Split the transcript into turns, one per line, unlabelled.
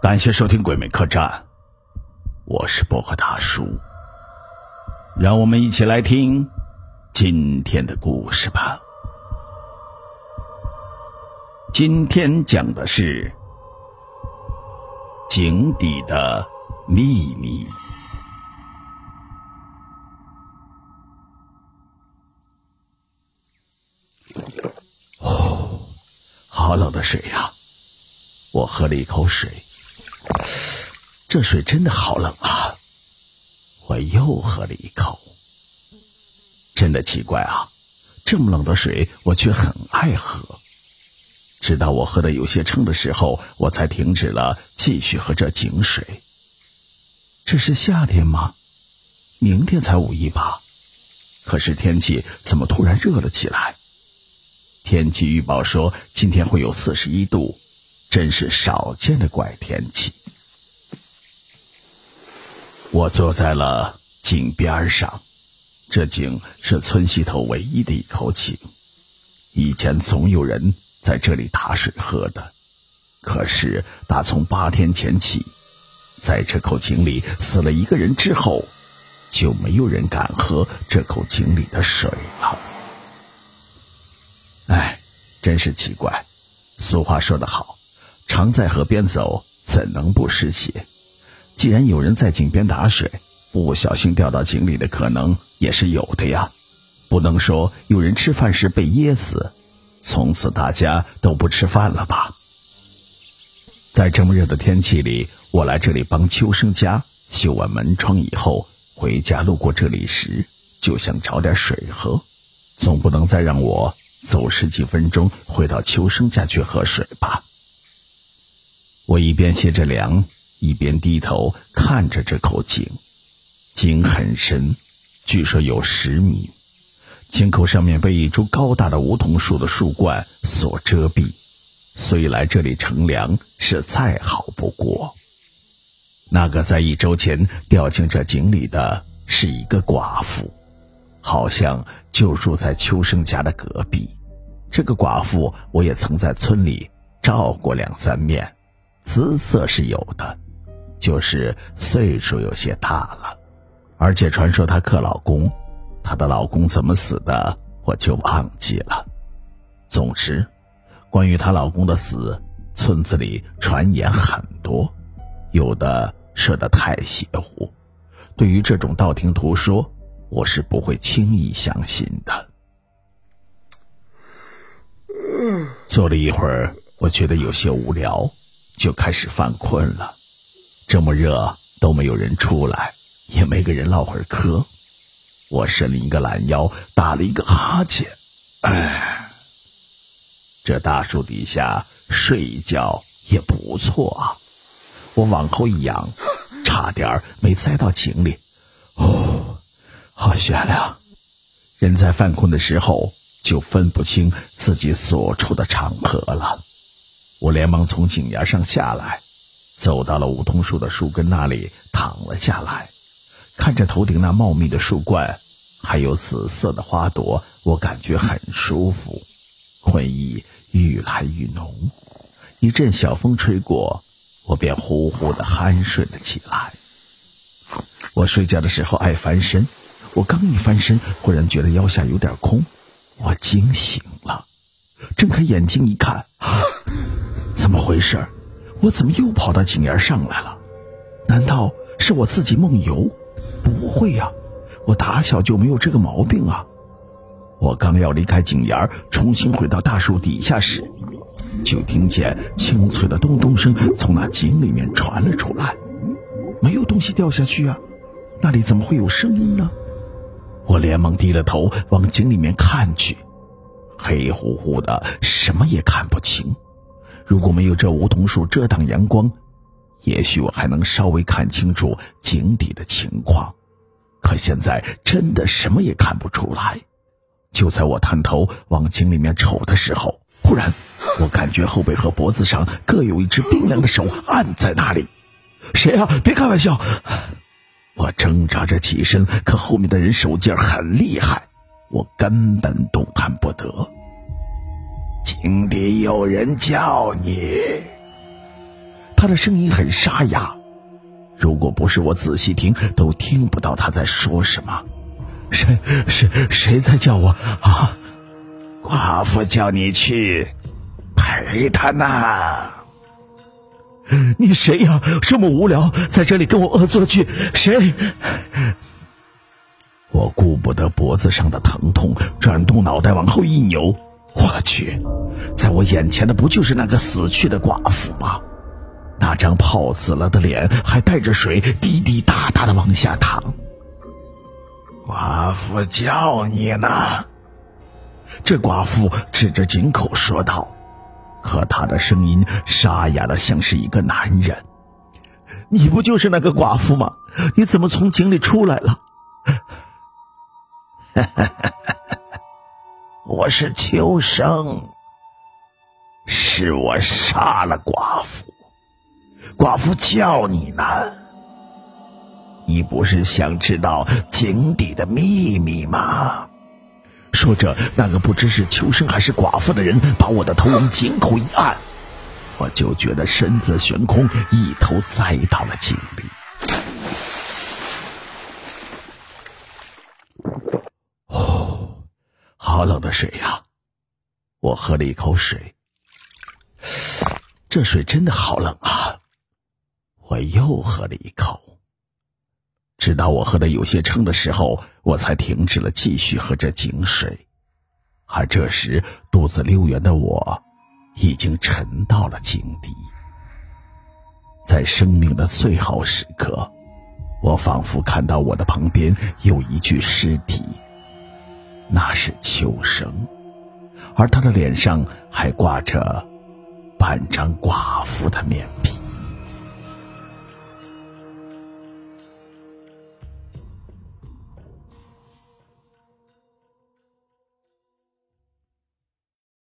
感谢收听《鬼魅客栈》，我是薄荷大叔。让我们一起来听今天的故事吧。今天讲的是井底的秘密。哦，好冷的水呀！我喝了一口水。这水真的好冷啊！我又喝了一口。真的奇怪啊，这么冷的水我却很爱喝。直到我喝的有些撑的时候，我才停止了继续喝这井水。这是夏天吗？明天才五一吧？可是天气怎么突然热了起来？天气预报说今天会有四十一度。真是少见的怪天气。我坐在了井边上，这井是村西头唯一的一口井，以前总有人在这里打水喝的。可是打从八天前起，在这口井里死了一个人之后，就没有人敢喝这口井里的水了。哎，真是奇怪。俗话说得好。常在河边走，怎能不湿鞋？既然有人在井边打水，不小心掉到井里的可能也是有的呀。不能说有人吃饭时被噎死，从此大家都不吃饭了吧？在这么热的天气里，我来这里帮秋生家修完门窗以后，回家路过这里时，就想找点水喝，总不能再让我走十几分钟回到秋生家去喝水吧？我一边卸着凉，一边低头看着这口井。井很深，据说有十米。井口上面被一株高大的梧桐树的树冠所遮蔽，所以来这里乘凉是再好不过。那个在一周前掉进这井里的是一个寡妇，好像就住在秋生家的隔壁。这个寡妇我也曾在村里照过两三面。姿色是有的，就是岁数有些大了，而且传说她克老公，她的老公怎么死的我就忘记了。总之，关于她老公的死，村子里传言很多，有的说的太邪乎。对于这种道听途说，我是不会轻易相信的。坐了一会儿，我觉得有些无聊。就开始犯困了，这么热都没有人出来，也没个人唠会儿嗑。我伸了一个懒腰，打了一个哈欠。哎，这大树底下睡一觉也不错啊。我往后一仰，差点没栽到井里。哦，好悬呀！人在犯困的时候就分不清自己所处的场合了。我连忙从井沿上下来，走到了梧桐树的树根那里，躺了下来，看着头顶那茂密的树冠，还有紫色的花朵，我感觉很舒服，困意愈来愈浓。一阵小风吹过，我便呼呼的酣睡了起来。我睡觉的时候爱翻身，我刚一翻身，忽然觉得腰下有点空，我惊醒了，睁开眼睛一看。啊怎么回事？我怎么又跑到井沿上来了？难道是我自己梦游？不会呀，我打小就没有这个毛病啊！我刚要离开井沿，重新回到大树底下时，就听见清脆的咚咚声从那井里面传了出来。没有东西掉下去啊，那里怎么会有声音呢？我连忙低了头往井里面看去，黑乎乎的，什么也看不清。如果没有这梧桐树遮挡阳光，也许我还能稍微看清楚井底的情况。可现在真的什么也看不出来。就在我探头往井里面瞅的时候，忽然我感觉后背和脖子上各有一只冰凉的手按在那里。谁啊？别开玩笑！我挣扎着起身，可后面的人手劲很厉害，我根本动弹不得。井底有人叫你。他的声音很沙哑，如果不是我仔细听，都听不到他在说什么。谁谁谁在叫我啊？
寡妇叫你去陪他呢。
你谁呀？这么无聊，在这里跟我恶作剧？谁？我顾不得脖子上的疼痛，转动脑袋往后一扭。我去，在我眼前的不就是那个死去的寡妇吗？那张泡紫了的脸还带着水，滴滴答答的往下淌。
寡妇叫你呢。
这寡妇指着井口说道。可她的声音沙哑的像是一个男人。你不就是那个寡妇吗？你怎么从井里出来了？
哈哈哈哈我是秋生，是我杀了寡妇。寡妇叫你呢。你不是想知道井底的秘密吗？
说着，那个不知是秋生还是寡妇的人，把我的头往井口一按，我就觉得身子悬空，一头栽到了井里。好冷的水呀！我喝了一口水，这水真的好冷啊！我又喝了一口。直到我喝的有些撑的时候，我才停止了继续喝这井水。而这时，肚子溜圆的我，已经沉到了井底。在生命的最后时刻，我仿佛看到我的旁边有一具尸体，那是秋生，而他的脸上还挂着半张寡妇的面皮。